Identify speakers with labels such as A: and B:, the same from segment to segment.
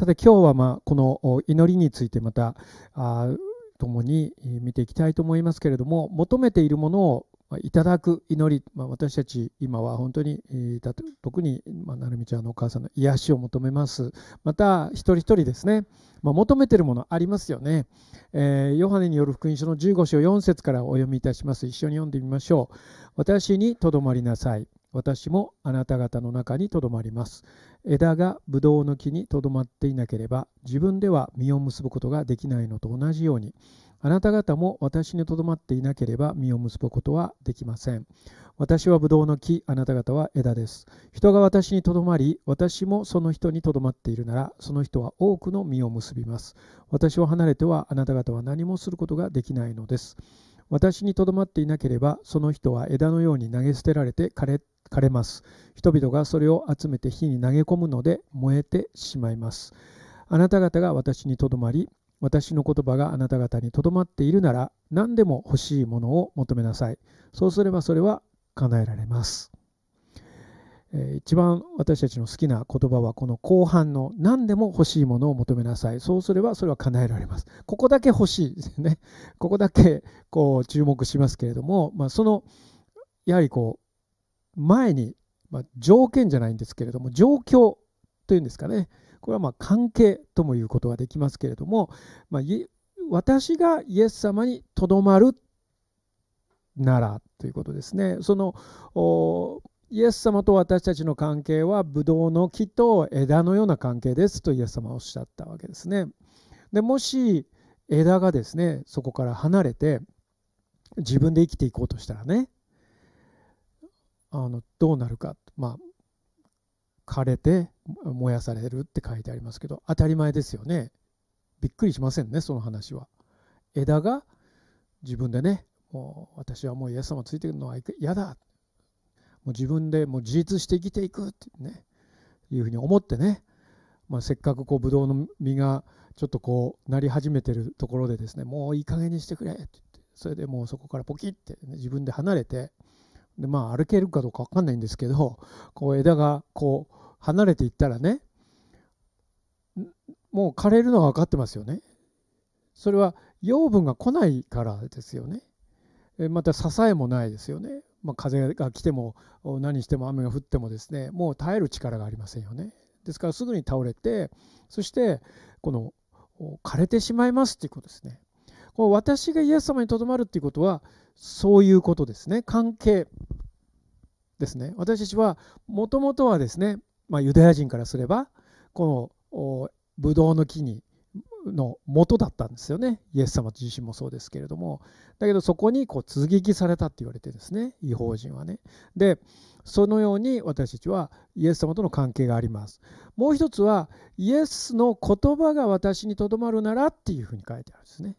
A: さて今日はまあこの祈りについてまた共に見ていきたいと思いますけれども求めているものをいただく祈り、まあ、私たち今は本当に、えー、特に、まあ、なるみちゃんのお母さんの癒しを求めます。また一人一人ですね、まあ、求めてるものありますよね、えー、ヨハネによる福音書の15章4節からお読みいたします。一緒に読んでみましょう。私にとどまりなさい。私もあなた方の中にとどまります。枝がブドウの木にとどまっていなければ自分では実を結ぶことができないのと同じようにあなた方も私にとどまっていなければ実を結ぶことはできません。私はブドウの木、あなた方は枝です。人が私にとどまり、私もその人にとどまっているなら、その人は多くの実を結びます。私を離れてはあなた方は何もすることができないのです。私にとどまっていなければ、その人は枝のように投げ捨てられて枯れ枯れます。人々がそれを集めて火に投げ込むので燃えてしまいます。あなた方が私にとどまり、私の言葉があなた方にとどまっているなら、何でも欲しいものを求めなさい。そうすればそれは叶えられます。えー、一番私たちの好きな言葉はこの後半の何でも欲しいものを求めなさい。そうすればそれは叶えられます。ここだけ欲しいですね。ここだけこう注目しますけれども、まあ、そのやはりこう前に、まあ、条件じゃないんですけれども状況というんですかね。これはまあ関係ともいうことができますけれども、まあ、私がイエス様にとどまるならということですね。そのイエス様と私たちの関係はブドウの木と枝のような関係ですとイエス様はおっしゃったわけですね。でもし枝がですねそこから離れて自分で生きていこうとしたらねあのどうなるか、まあ、枯れて燃やされるって書いてありますけど当たり前ですよね。びっくりしませんねその話は。枝が自分でねもう私はもうイエス様ついてくるのは嫌だ。もう自分でもう自立して生きていくってねいうふうに思ってね、まあ、せっかくこうブドウの実がちょっとこうなり始めてるところでですねもういい加減にしてくれって言ってそれでもうそこからポキッて、ね、自分で離れてでまあ歩けるかどうか分かんないんですけど こう枝がこう離れていったらねもう枯れるのは分かってますよね。それは養分が来ないからですよね。また支えもないですよね。まあ、風が来ても何しても雨が降ってもですねもう耐える力がありませんよね。ですからすぐに倒れてそしてこの枯れてしまいますっていうことですね。こう私がイエス様にとどまるっていうことはそういうことですね。関係ですね。私たちはもともとはですね、まあ、ユダヤ人からすればこのブドウの木にの元だったんですよね。イエス様自身もそうですけれども。だけどそこにこう追撃されたって言われてですね違法人はね。でそのように私たちはイエス様との関係があります。もう一つはイエスの言葉が私にとどまるならっていうふうに書いてあるんですね。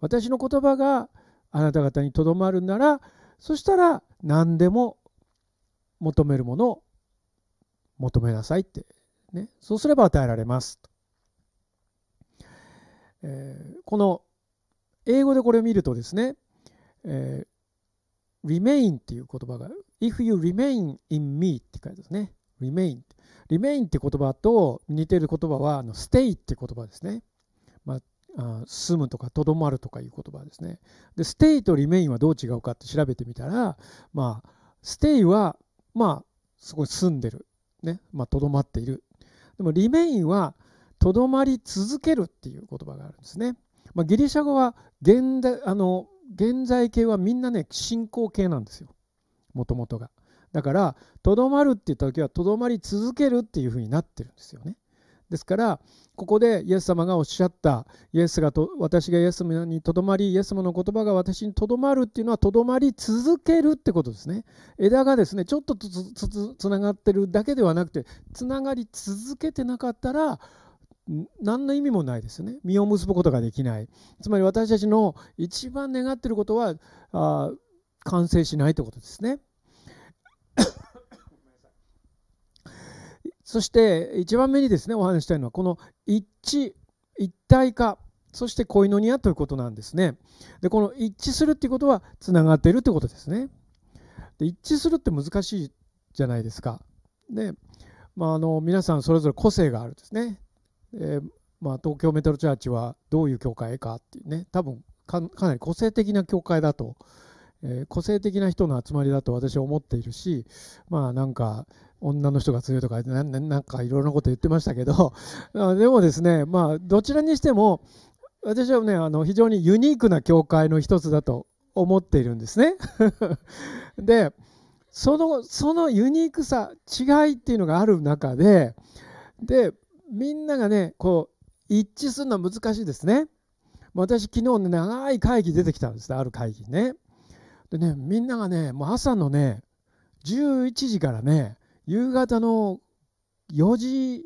A: 私の言葉があなた方にとどまるならそしたら何でも求めるものを求めなさいって、ね、そうすれば与えられます、えー、この英語でこれを見るとですね、えー、remain っていう言葉が if you remain in me って書いてますね。remain remain って言葉と似てる言葉はあの stay って言葉ですね、ま、あ住むとかとどまるとかいう言葉ですね。で stay と remain はどう違うかって調べてみたらまあ stay はまあそこに住んでる。ね。まあとどまっている。でも remain はとどまり続けるっていう言葉があるんですね、まあ、ギリシャ語は現代あの現在形はみんなね進行形なんですよ。もともとが。だからとどまるって言った時はとどまり続けるっていうふうになってるんですよね。ですからここでイエス様がおっしゃったイエスがと私がイエス様にとどまりイエス様の言葉が私にとどまるっていうのはとどまり続けるってことですね。枝がですねちょっとつながってるだけではなくてつながり続けてなかったら何の意味もないですよね。実を結ぶことができない。つまり私たちの一番願ってることはあ完成しないということですね。そして一番目にですねお話したいのはこの一致一体化そしてコイノニアということなんですね。でこの一致するっていうことはつながっているってことですね。で一致するって難しいじゃないですか。で、まあ、あの皆さんそれぞれ個性があるんですね。えー、まあ、東京メトロチャーチはどういう教会かっていうね。多分かなり個性的な教会だと、えー、個性的な人の集まりだと私は思っているしまあなんか女の人が強いとかななんかいろいろなこと言ってましたけど でもですねまあどちらにしても私はねあの非常にユニークな教会の一つだと思っているんですね。でそのそのユニークさ違いっていうのがある中ででみんながねこう一致するのは難しいですね。私昨日ね長い会議出てきたんですある会議ね。でねみんながねもう朝のね11時からね夕方の4時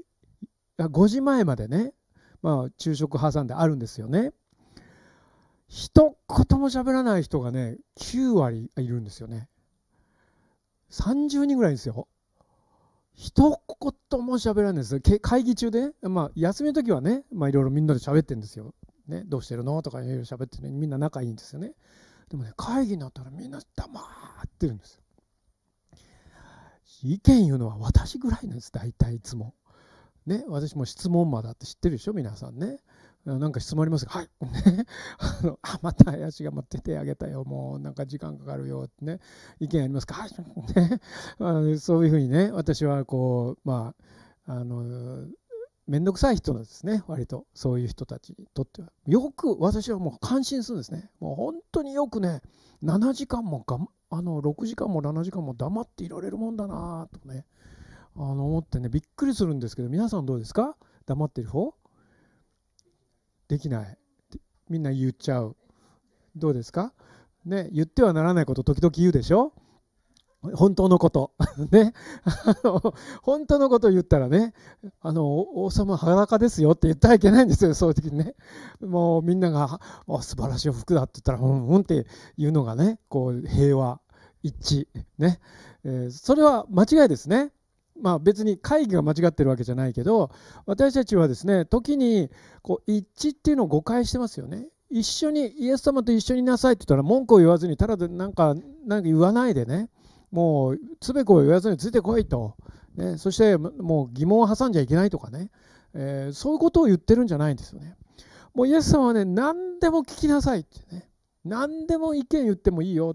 A: 5時前までねまあ昼食挟んであるんですよね一言も喋らない人がね9割いるんですよね30人ぐらいですよ。一言も喋らないです。会議中で、まあ、休みの時はね、まあ、いろいろみんなで喋ってるんですよ。ね、どうしてるのとかいろいろ喋ってね、みんな仲いいんですよね。でもね、会議になったらみんな黙ってるんですよ。意見言うのは私ぐらいなんです、大体いつも。ね、私も質問魔だって知ってるでしょ、皆さんね。なんか質問ありますか？はい。ね。あの、あ、また林が待って手あげたよ。もうなんか時間かかるよって。ね。意見ありますか？はい。ね。あのそういうふうにね、私はこう、まあ、あの、面倒くさい人なんですね。割と。そういう人たちにとっては。よく、私はもう感心するんですね。もう本当によくね、7時間もがあの、6時間も7時間も黙っていられるもんだなとね、あの、思ってね、びっくりするんですけど、皆さんどうですか？黙ってる方？できない。みんな言っちゃう。どうですか？ね言ってはならないこと時々言うでしょ？本当のこと。ねあの本当のことを言ったらねあの王様裸ですよって言ったらいけないんですよそういう時にね。もうみんなが「素晴らしい服だ」って言ったら「うんうん」っていうのがねこう平和。一。致ね、えー、それは間違いですね。まあ、別に会議が間違ってるわけじゃないけど私たちはですね時にこう一致っていうのを誤解してますよね。一緒にイエス様と一緒にいなさいって言ったら文句を言わずにただでなんかなんか言わないでね。もうつべこを言わずについてこいと、ね、そしてもう疑問を挟んじゃいけないとかね、えー、そういうことを言ってるんじゃないんですよね。もうイエス様はね何でも聞きなさいってね。何でも意見言ってもいいよ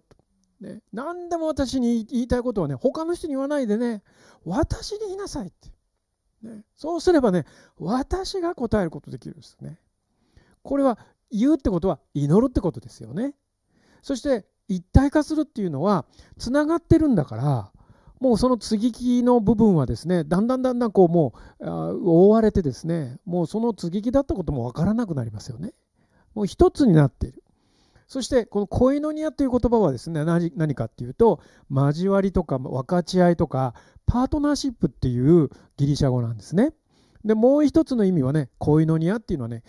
A: ね、何でも私に言いたいことはね他の人に言わないでね私に言いなさいって、ね、そうすればね私が答えることできるんですね。これは言うってことは祈るってことですよね。そして一体化するっていうのはつながってるんだからもうその接ぎ木の部分はですねだんだんだんだんこうもう覆われてですねもうその接ぎ木だったこともわからなくなりますよね。もう一つになっている。そしてこのコイノニアという言葉はですね何何かっていうと交わりとか分かち合いとかパートナーシップっていうギリシャ語なんですね。でもう一つの意味はねコイノニアっていうのはね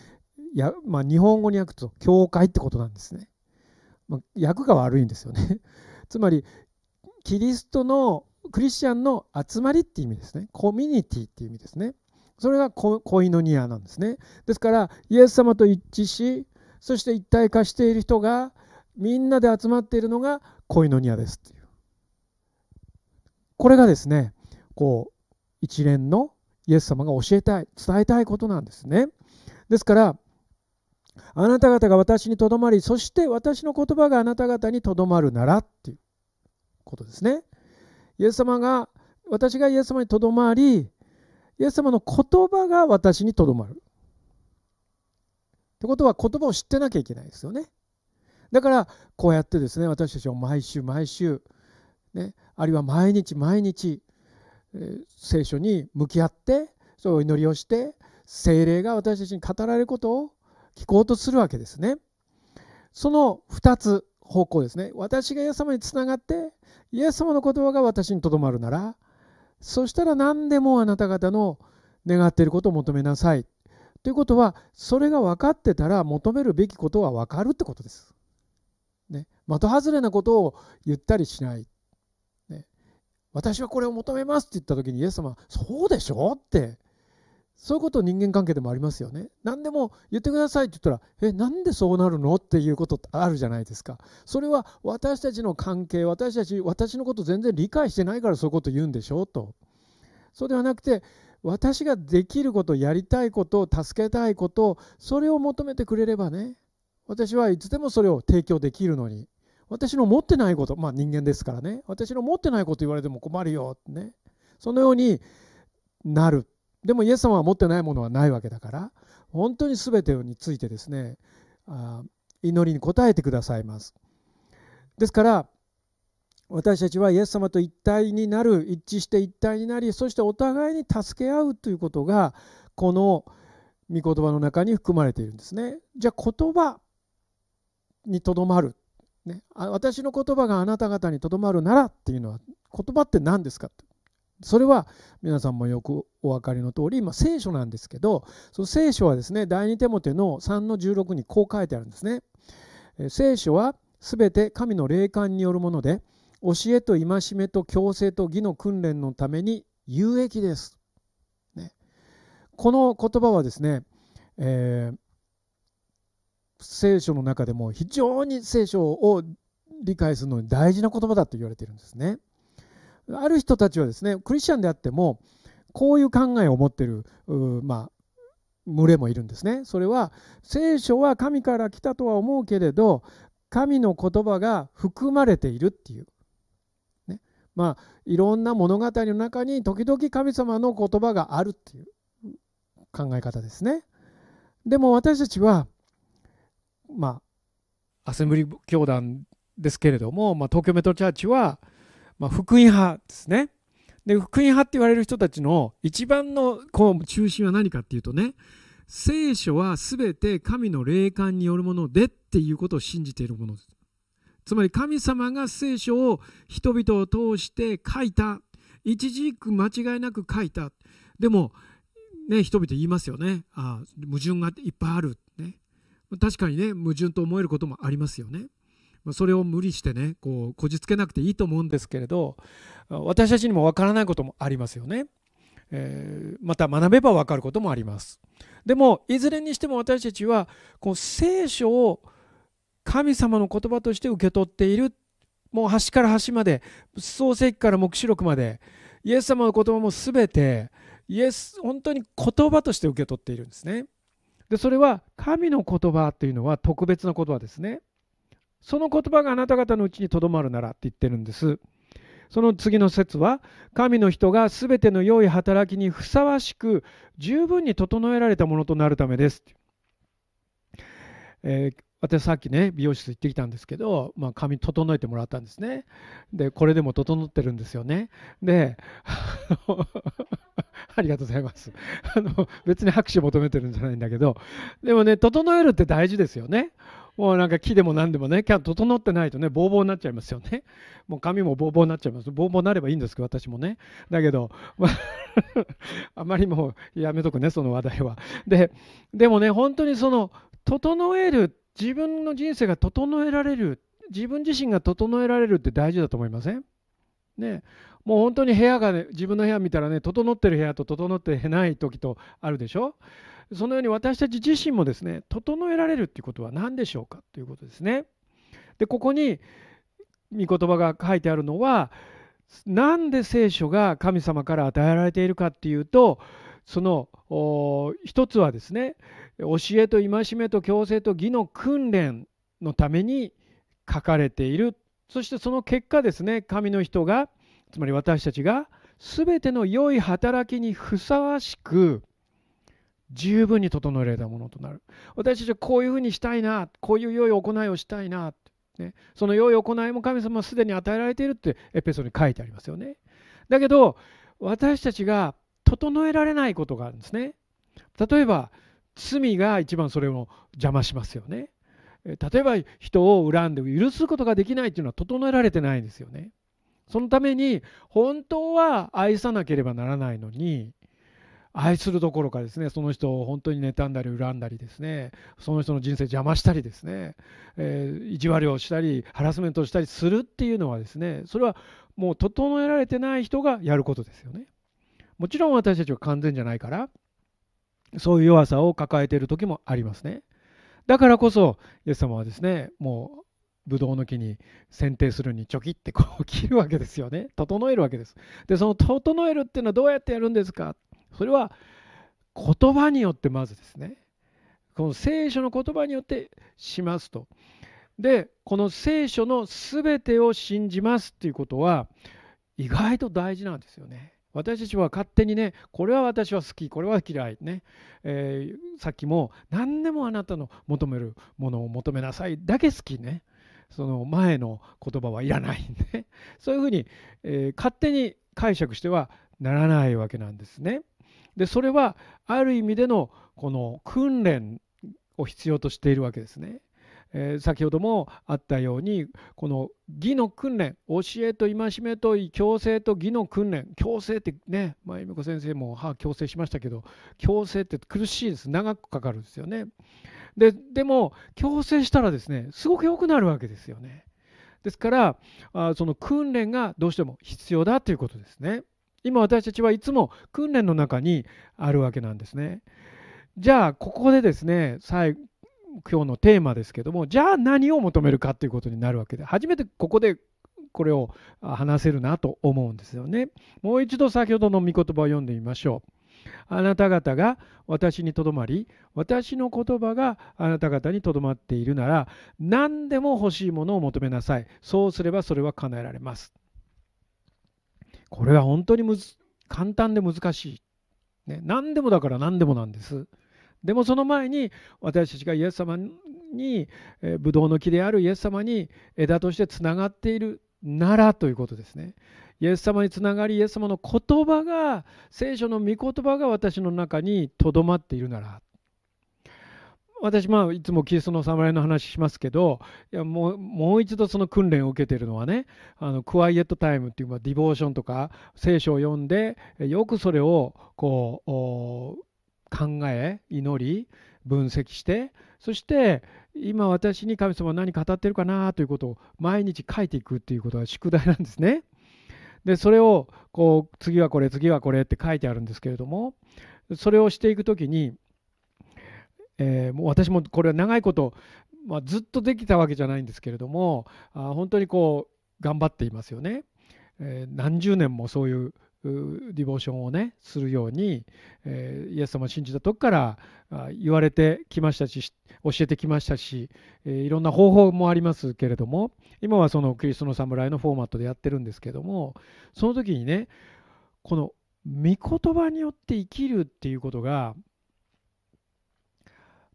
A: や、まあ、日本語に訳すと教会ってことなんですね。まあ、訳が悪いんですよね。つまりキリストのクリスチャンの集まりっていう意味ですね。コミュニティっていう意味ですね。それがコイノニアなんですね。ですからイエス様と一致しそして一体化している人がみんなで集まっているのがコイノニアですっていう。これがですねこう一連のイエス様が教えたい伝えたいことなんですね。ですからあなた方が私にとどまりそして私の言葉があなた方にとどまるならっていうことですね。イエス様が私がイエス様にとどまりイエス様の言葉が私にとどまる。ってことは言葉を知ってなきゃいけないですよね。だからこうやってですね私たちは毎週毎週、ね、あるいは毎日毎日、えー、聖書に向き合ってそう祈りをして精霊が私たちに語られることを聞こうとするわけですね。その2つ方向ですね。私がイエス様につながってイエス様の言葉が私にとどまるならそしたら何でもあなた方の願っていることを求めなさいということはそれが分かってたら求めるべきことは分かるってことです。ね、的外れなことを言ったりしない。ね、私はこれを求めますって言った時にイエス様そうでしょってそういうこと人間関係でもありますよね。何でも言ってくださいって言ったら、え、なんでそうなるのっていうことってあるじゃないですか。それは私たちの関係、私たち、私のこと全然理解してないからそういうこと言うんでしょうと。そうではなくて、私ができることやりたいこと助けたいことそれを求めてくれればね私はいつでもそれを提供できるのに私の持ってないことまあ人間ですからね私の持ってないこと言われても困るよってねそのようになる。でもイエス様は持ってないものはないわけだから本当に全てについてですねあ祈りに応えてくださいます。ですから私たちはイエス様と一体になる一致して一体になりそしてお互いに助け合うということがこの御言葉の中に含まれているんですね。じゃあ言葉にとどまる、ね、私の言葉があなた方にとどまるならっていうのは言葉って何ですか？とそれは皆さんもよくお分かりの通り今聖書なんですけどその聖書はですね第二手モテの3の16にこう書いてあるんですね。聖書は全て神の霊感によるもので教えと戒めと強制と義の訓練のために有益です。ね、この言葉はですね、えー、聖書の中でも非常に聖書を理解するのに大事な言葉だと言われているんですね。ある人たちはですねクリスチャンであってもこういう考えを持っているまあ群れもいるんですね。それは聖書は神から来たとは思うけれど神の言葉が含まれているっていうまあ、いろんな物語の中に時々神様の言葉があるっていう考え方ですね。でも私たちは、まあ、アセンブリ教団ですけれども、まあ、東京メトロチャーチは、まあ、福音派ですね。で福音派って言われる人たちの一番のこう中心は何かっていうとね聖書は全て神の霊感によるものでっていうことを信じているものです。つまり神様が聖書を人々を通して書いた。一字一句間違いなく書いた。でもね人々言いますよね。ああ矛盾がいっぱいある、ね、確かにね矛盾と思えることもありますよね。それを無理してねこうこじつけなくていいと思うんですけれど私たちにもわからないこともありますよね、えー、また学べばわかることもあります。でもいずれにしても私たちはこう聖書を神様の言葉として受け取っている。もう端から端まで創世記から黙示録までイエス様の言葉も全てイエス本当に言葉として受け取っているんですね。でそれは神の言葉というのは特別な言葉ですね。その言葉があなた方のうちにとどまるならって言ってるんです。その次の説は神の人が全ての良い働きにふさわしく十分に整えられたものとなるためです、えー、私さっきね美容室行ってきたんですけど、まあ、髪整えてもらったんですねでこれでも整ってるんですよねで ありがとうございますあの別に拍手求めてるんじゃないんだけどでもね整えるって大事ですよねもうなんか木でも何でもね、キャン整ってないとね、ボーボーになっちゃいますよね。もう髪もボーボーになっちゃいます。ボーボーなればいいんですけど、私もね。だけど、ま ああまりもうやめとくね、その話題は。で、でもね、本当にその、整える自分の人生が整えられる自分自身が整えられるって大事だと思いません？ね。もう本当に部屋がね自分の部屋見たらね整ってる部屋と整ってない時とあるでしょ？そのように私たち自身もですね整えられるっていうことは何でしょうかということですね。でここに御言葉が書いてあるのはなんで聖書が神様から与えられているかっていうとその一つはですね教えと戒めと強制と義の訓練のために書かれている。そしてその結果ですね神の人がつまり私たちが全ての良い働きにふさわしく十分に整えられたものとなる。私たちはこういうふうにしたいなこういう良い行いをしたいな、ね、その良い行いも神様はすでに与えられているってエペソに書いてありますよね。だけど私たちが整えられないことがあるんですね例えば罪が一番それを邪魔しますよね。例えば人を恨んで許すことができないというのは整えられてないんですよね。そのために本当は愛さなければならないのに愛するどころかですねその人を本当に妬んだり恨んだりですねその人の人生邪魔したりですね、えー、意地悪をしたりハラスメントをしたりするっていうのはですねそれはもう整えられてない人がやることですよね。もちろん私たちは完全じゃないからそういう弱さを抱えている時もありますね。だからこそ、イエス様はですね、もう、ブドウの木に剪定するにちょきってこう切るわけですよね。整えるわけです。で、その整えるっていうのはどうやってやるんですか？それは言葉によってまずですねこの聖書の言葉によってしますとでこの聖書の全てを信じますっていうことは意外と大事なんですよね私たちは勝手にねこれは私は好きこれは嫌いね、えー、さっきも何でもあなたの求めるものを求めなさいだけ好きねその前の言葉はいらないんで そういうふうに、えー、勝手に解釈してはならないわけなんですね。でそれはある意味でのこの訓練を必要としているわけですね。えー、先ほどもあったようにこの義の訓練教えと戒めと強制と義の訓練強制ってね前美子先生もは強制しましたけど強制って苦しいです長くかかるんですよね。ででも強制したらですねすごく良くなるわけですよね。ですからあその訓練がどうしても必要だということですね。今私たちはいつも訓練の中にあるわけなんですね。じゃあここでですね今日のテーマですけどもじゃあ何を求めるかということになるわけで初めてここでこれを話せるなと思うんですよね。もう一度先ほどの御言葉を読んでみましょう。あなた方が私にとどまり私の言葉があなた方にとどまっているなら何でも欲しいものを求めなさい。そうすればそれは叶えられます。これは本当にむず簡単で難しい。ね、何でもだから何でもなんです。でもその前に私たちがイエス様に、えー、ブドウの木であるイエス様に枝としてつながっているならということですね。イエス様につながりイエス様の言葉が聖書の御言葉が私の中にとどまっているなら私まあいつもキリストの侍の話しますけどいやもうもう一度その訓練を受けているのはねあのクワイエットタイムっていうディボーションとか聖書を読んでよくそれをこう考え祈り分析してそして今私に神様は何語ってるかなということを毎日書いていくっていうことが宿題なんですね。でそれをこう次はこれ次はこれって書いてあるんですけれどもそれをしていく時に、えー、もう私もこれは長いこと、まあ、ずっとできたわけじゃないんですけれどもあ本当にこう頑張っていますよね。えー、何十年もそういうディボーションをねするように、えー、イエス様を信じた時から言われてきましたし教えてきましたし、えー、いろんな方法もありますけれども今はそのクリストの侍のフォーマットでやってるんですけどもその時にねこの御言葉によって生きるっていうことが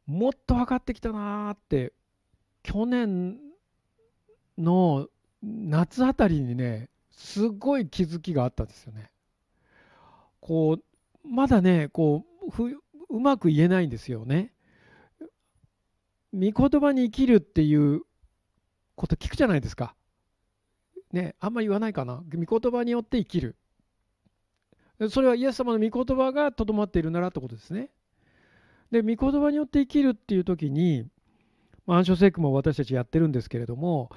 A: もっと分かってきたなーって去年の夏あたりにねすごい気づきがあったんですよね。こうまだねこううまく言えないんですよね。御言葉に生きるっていうこと聞くじゃないですか。ね、あんまり言わないかな。御言葉によって生きる。それはイエス様の御言葉がとどまっているならってことですね。で、御言葉によって生きるっていう時に、まあ、暗唱聖句も私たちやってるんですけれども、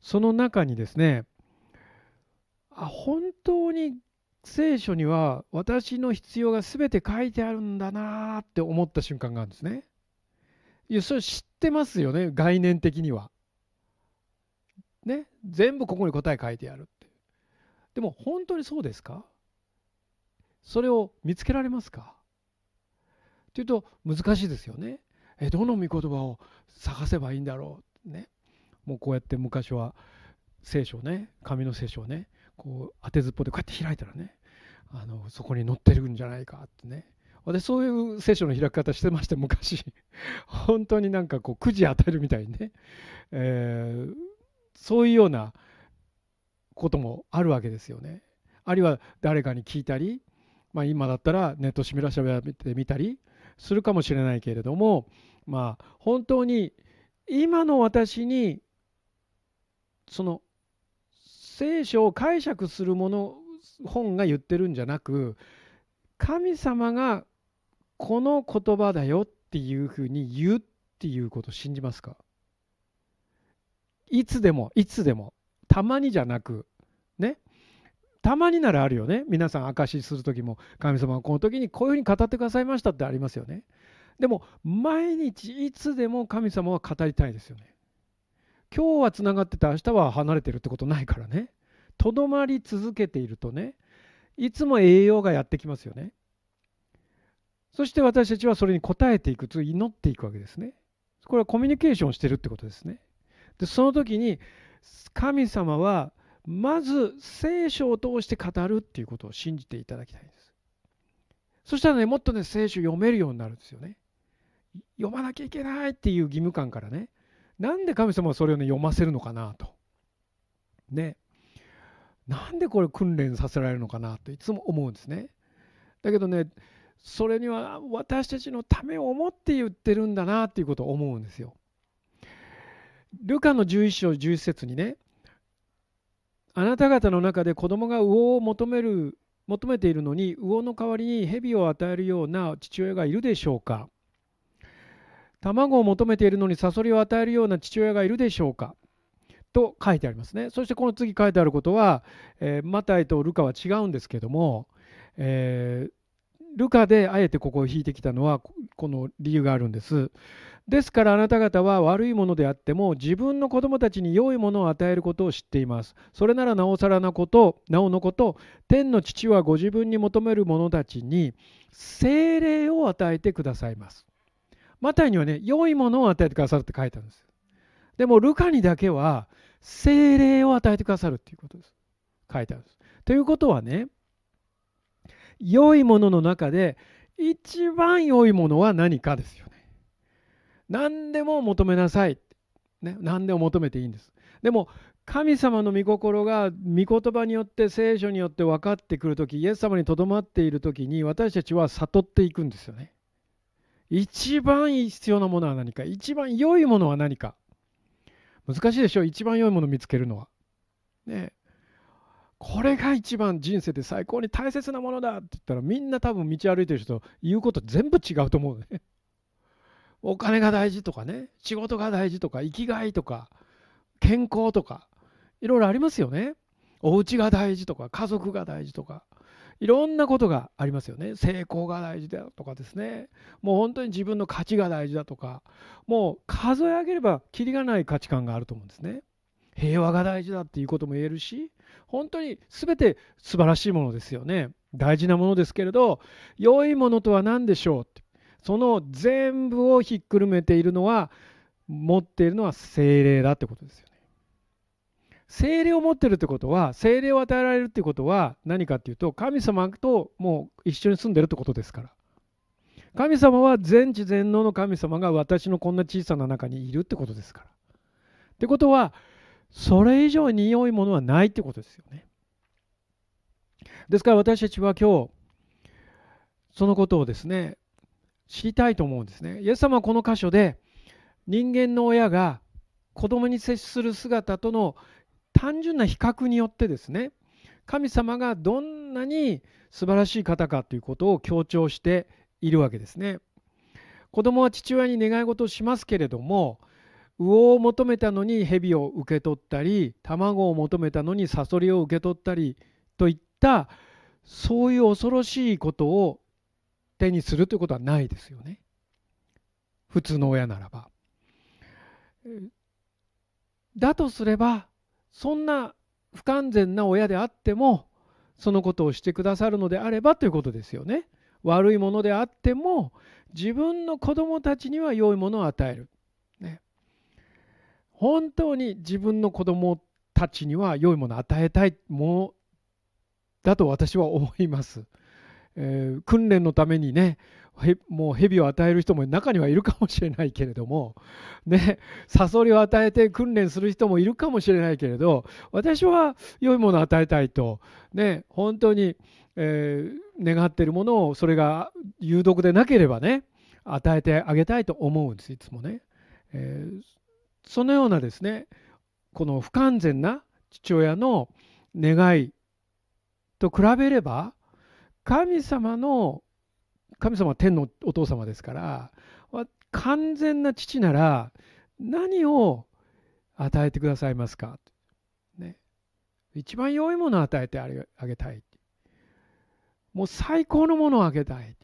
A: その中にですね、あ本当に聖書には私の必要が全て書いてあるんだなって思った瞬間があるんですね。いやそれ知ってますよね概念的には。ね全部ここに答え書いてあるって。でも本当にそうですか？それを見つけられますか？というと難しいですよね。えどの御言葉を探せばいいんだろう？ね。もうこうやって昔は聖書ね紙の聖書をねこう当てずっぽでこうやって開いたらねあのそこに載ってるんじゃないかってね。私そういう聖書の開き方してまして昔。本当になんかこうくじ当てるみたいにね、えー、そういうようなこともあるわけですよね。あるいは誰かに聞いたり、まあ、今だったらネットシミュラーションで見たりするかもしれないけれどもまあ本当に今の私にその聖書を解釈するもの本が言ってるんじゃなく神様がこの言葉だよっていうふうに言うっていうことを信じますか？いつでもいつでも。たまにじゃなく。ね？たまにならあるよね。皆さん証しする時も神様はこの時にこういうふうに語ってくださいましたってありますよね。でも毎日いつでも神様は語りたいですよね。今日はつながってて明日は離れてるってことないからね。とどまり続けているとねいつも栄養がやってきますよね。そして私たちはそれに応えていくと祈っていくわけですね。これはコミュニケーションしてるってことですね。でその時に神様はまず聖書を通して語るっていうことを信じていただきたいんです。そしたらねもっとね聖書読めるようになるんですよね。読まなきゃいけないっていう義務感からね。なんで神様はそれをね読ませるのかなと。ね。なんでこれ訓練させられるのかなといつも思うんですね。だけどねそれには私たちのためを思って言ってるんだなっていうことを思うんですよ。ルカの11章11節にねあなた方の中で子供が魚を求める求めているのに魚の代わりに蛇を与えるような父親がいるでしょうか。卵を求めているのにサソリを与えるような父親がいるでしょうか？と書いてありますね。そしてこの次書いてあることは、えー、マタイとルカは違うんですけども、えー、ルカであえてここを引いてきたのはこの理由があるんです。ですからあなた方は悪いものであっても自分の子供たちに良いものを与えることを知っています。それならなおさらなこと、なおのこと、天の父はご自分に求める者たちに精霊を与えてくださいます。マタイにはね、良いものを与えてくださるって書いてあるんです。でも、ルカにだけは、精霊を与えてくださるっていうことです。書いてあるんです。ということはね、良いものの中で、一番良いものは何かですよね。何でも求めなさい。ね、何でも求めていいんです。でも、神様の御心が御言葉によって聖書によって分かってくるときイエス様にとどまっているときに私たちは悟っていくんですよね。一番必要なものは何か？一番良いものは何か？難しいでしょ？一番良いもの見つけるのは。ねこれが一番人生で最高に大切なものだって言ったらみんな多分道歩いてる人言うこと全部違うと思うね。お金が大事とかね。仕事が大事とか。生きがいとか。健康とか。いろいろありますよね。お家が大事とか。家族が大事とか。いろんなことがありますよね。成功が大事だとかですね。もう本当に自分の価値が大事だとか、もう数え上げればきりがない価値観があると思うんですね。平和が大事だっていうことも言えるし、本当に全て素晴らしいものですよね。大事なものですけれど、良いものとは何でしょうって。その全部をひっくるめているのは、持っているのは精霊だってことですよね。精霊を持ってるってことは精霊を与えられるってことは何かっていうと神様ともう一緒に住んでるってことですから。神様は全知全能の神様が私のこんな小さな中にいるってことですから。ってことはそれ以上に良いものはないってことですよね。ですから私たちは今日そのことをですね知りたいと思うんですね。イエス様はこの箇所で人間の親が子供に接する姿との単純な比較によってですね神様がどんなに素晴らしい方かということを強調しているわけですね。子供は父親に願い事をしますけれども魚を求めたのに蛇を受け取ったり卵を求めたのにサソリを受け取ったりといったそういう恐ろしいことを手にするということはないですよね普通の親ならば。だとすればそんな不完全な親であってもそのことをしてくださるのであればということですよね。悪いものであっても自分の子供たちには良いものを与える。ね、本当に自分の子供たちには良いものを与えたいものだと私は思います。えー、訓練のためにねもう蛇を与える人も中にはいるかもしれないけれども、ね、サソリを与えて訓練する人もいるかもしれないけれど私は良いものを与えたいと、ね、本当に、えー、願っているものをそれが有毒でなければね与えてあげたいと思うんですいつもね、えー、そのようなですねこの不完全な父親の願いと比べれば神様の神様は天のお父様ですから完全な父なら何を与えてくださいますか、ね、一番良いものを与えてあげたい。もう最高のものをあげたい。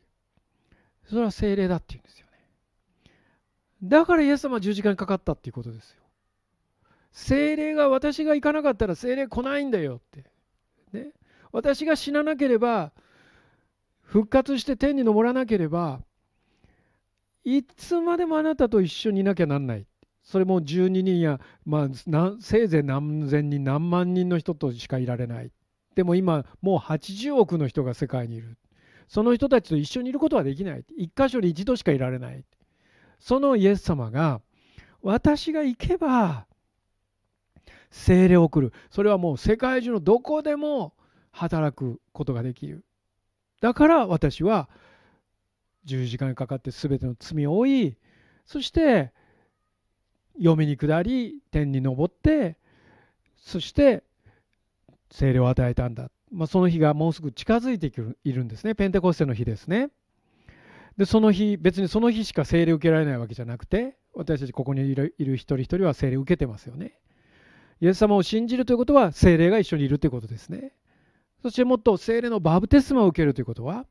A: それは精霊だっていうんですよね。だからイエス様は十字架にかかったっていうことですよ。精霊が私が行かなかったら精霊来ないんだよって、ね、私が死ななければ復活して天に昇らなければいつまでもあなたと一緒にいなきゃなんない。それも12人や、まあ、せいぜい何千人何万人の人としかいられない。でも今もう80億の人が世界にいる。その人たちと一緒にいることはできない。一箇所に一度しかいられない。そのイエス様が私が行けば精霊を送る。それはもう世界中のどこでも働くことができる。だから私は10時間かかって全ての罪を負いそして読みに下り天に昇ってそして精霊を与えたんだ、まあ、その日がもうすぐ近づいているんですね。ペンテコステの日ですね。でその日別にその日しか精霊受けられないわけじゃなくて私たちここにいるいる一人一人は精霊を受けてますよね。イエス様を信じるということは精霊が一緒にいるということですね。そしてもっと精霊のバプテスマを受けるということは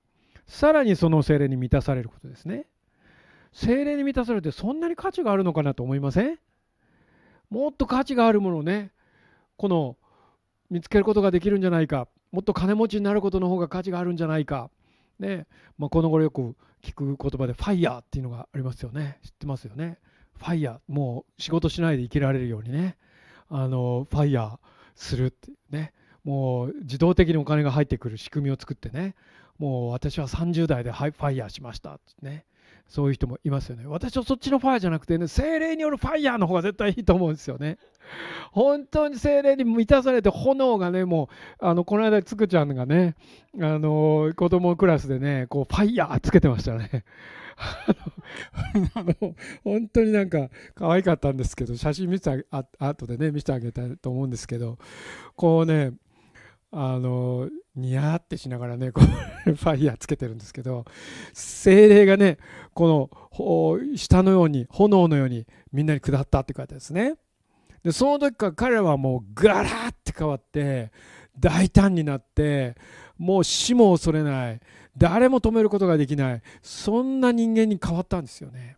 A: さらにその精霊に満たされることですね。精霊に満たされてそんなに価値があるのかなと思いません？もっと価値があるものをねこの見つけることができるんじゃないか。もっと金持ちになることの方が価値があるんじゃないか。ね。まあ、この頃よく聞く言葉でファイヤーっていうのがありますよね。知ってますよね？ファイヤー。もう仕事しないで生きられるようにね。あのファイヤーするってね。もう自動的にお金が入ってくる仕組みを作ってねもう私は30代でファイヤーしましたってねそういう人もいますよね。私はそっちのファイヤーじゃなくてね、精霊によるファイヤーの方が絶対いいと思うんですよね。本当に精霊に満たされて炎がね、もう、あの、この間、つくちゃんがね、あの、子供クラスでね、こう、ファイヤーつけてましたね。あの本当になんか可愛かったんですけど写真見せてあ後でね見せてあげたいと思うんですけどこうねあのニヤってしながらねこう ファイヤーつけてるんですけど精霊がねこの下のように炎のようにみんなに下ったって書いてあるんですね。でその時から彼はもうガラッて変わって大胆になってもう死も恐れない誰も止めることができないそんな人間に変わったんですよね。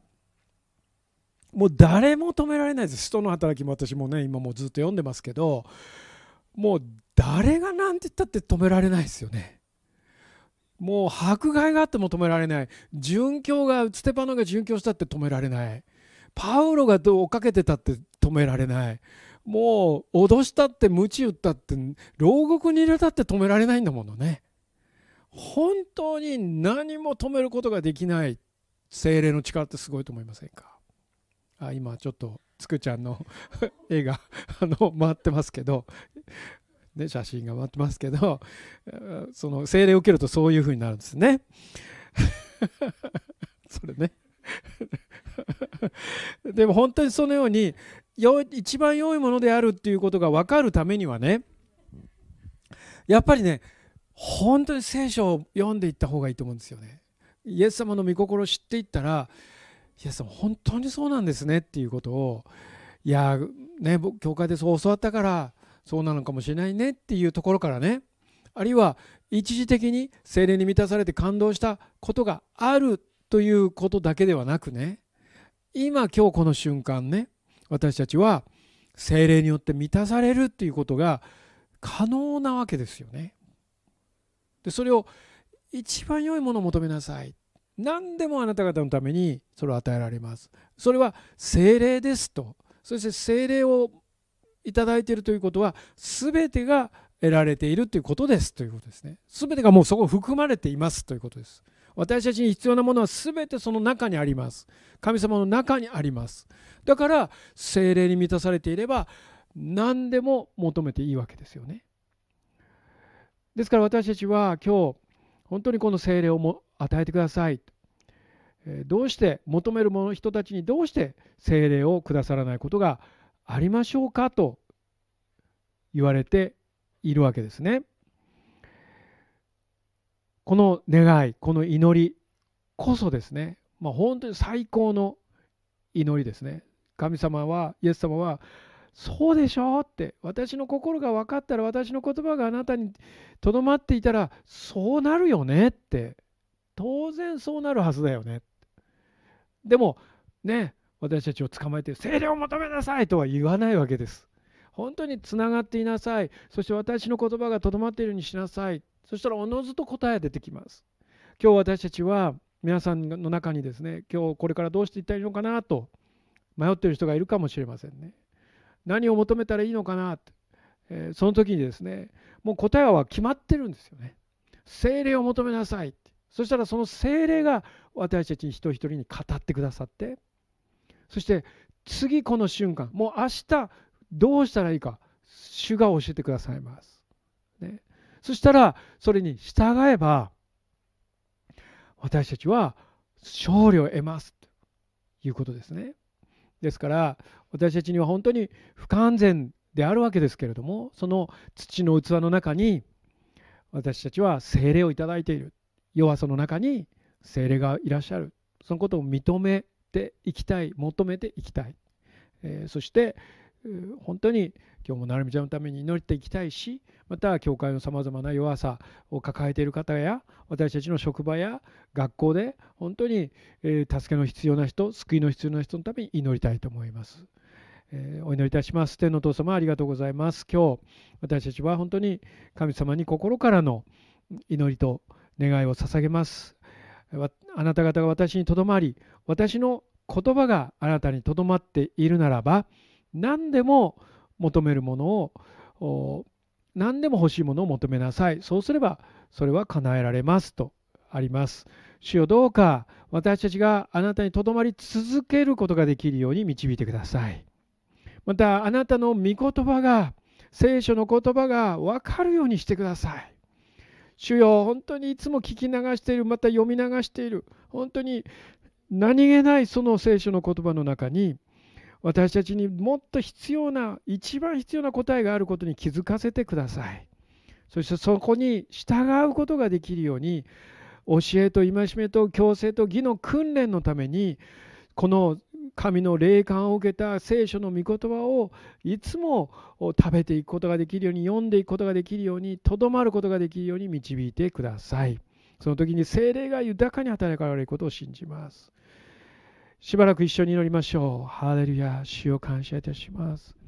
A: もう誰も止められないです。人の働きも私もね今もうずっと読んでますけどもう誰が何て言ったって止められないですよね。もう迫害があっても止められない。殉教が、ステパノが殉教したって止められない。パウロが追っかけてたって止められない。もう脅したって鞭打ったって牢獄に入れたって止められないんだものね。本当に何も止めることができない精霊の力ってすごいと思いませんか？あ今ちょっとつくちゃんの 絵があの回ってますけどね、写真が回ってますけど その精霊を受けるとそういうふうになるんですね。それね でも本当にそのように一番良いものであるっていうことが分かるためにはねやっぱりね本当に聖書を読んでいった方がいいと思うんですよね。イエス様の御心を知っていったらイエス様本当にそうなんですねっていうことをいやね教会でそう教わったからそうなのかもしれないねっていうところからねあるいは一時的に精霊に満たされて感動したことがあるということだけではなくね今今日この瞬間ね私たちは精霊によって満たされるっていうことが可能なわけですよね。でそれを一番良いものを求めなさい。何でもあなた方のためにそれを与えられます。それは精霊ですと。そして精霊をいただいているということは全てが得られているということですということですね。全てがもうそこ含まれていますということです。私たちに必要なものは全てその中にあります。神様の中にあります。だから精霊に満たされていれば何でも求めていいわけですよね。ですから私たちは今日本当にこの精霊をも与えてください。どうして求める者人たちにどうして精霊をくださらないことがありましょうかと言われているわけですね。この願い、この祈りこそですね、まあ、本当に最高の祈りですね。神様は、イエス様は、そうでしょうって、私の心が分かったら、私の言葉があなたにとどまっていたら、そうなるよねって、当然そうなるはずだよね。でも、ね、私たちを捕まえて精霊を求めなさいとは言わないわけです。本当につながっていなさい。そして私の言葉がとどまっているようにしなさい。そしたらおのずと答えが出てきます。今日私たちは皆さんの中にですね今日これからどうしていったらいいのかなと迷っている人がいるかもしれませんね何を求めたらいいのかなって、えー、その時にですねもう答えは決まってるんですよね精霊を求めなさいそしたらその精霊が私たち一人一人に語ってくださってそして次この瞬間もう明日どうしたらいいか主が教えてくださいます、ね、そしたらそれに従えば私たちは勝利を得ますということですね。ですから私たちには本当に不完全であるわけですけれどもその土の器の中に私たちは精霊をいただいている。弱さの中に精霊がいらっしゃる。そのことを認めていきたい求めていきたい、えー、そして本当に今日も成美ちゃんのために祈っていきたいしまた教会のさまざまな弱さを抱えている方や私たちの職場や学校で本当に、えー、助けの必要な人救いの必要な人のために祈りたいと思います。えー、お祈りいたします。天のお父様ありがとうございます。今日私たちは本当に神様に心からの祈りと願いを捧げます。あなた方が私にとどまり、私の言葉があなたにとどまっているならば、何でも求めるものを、何でも欲しいものを求めなさい。そうすれば、それは叶えられますとあります。主よどうか私たちがあなたにとどまり続けることができるように導いてください。また、あなたの御言葉が、聖書の言葉が分かるようにしてください。主よ、本当にいつも聞き流している、また読み流している、本当に何気ないその聖書の言葉の中に、私たちにもっと必要な、一番必要な答えがあることに気づかせてください。そしてそこに従うことができるように、教えと戒めと強制と義の訓練のために、この神の霊感を受けた聖書の御言葉をいつも食べていくことができるように読んでいくことができるようにとどまることができるように導いてくださいその時に精霊が豊かに働かれることを信じますしばらく一緒に祈りましょう。ハレルヤ。主を感謝いたします。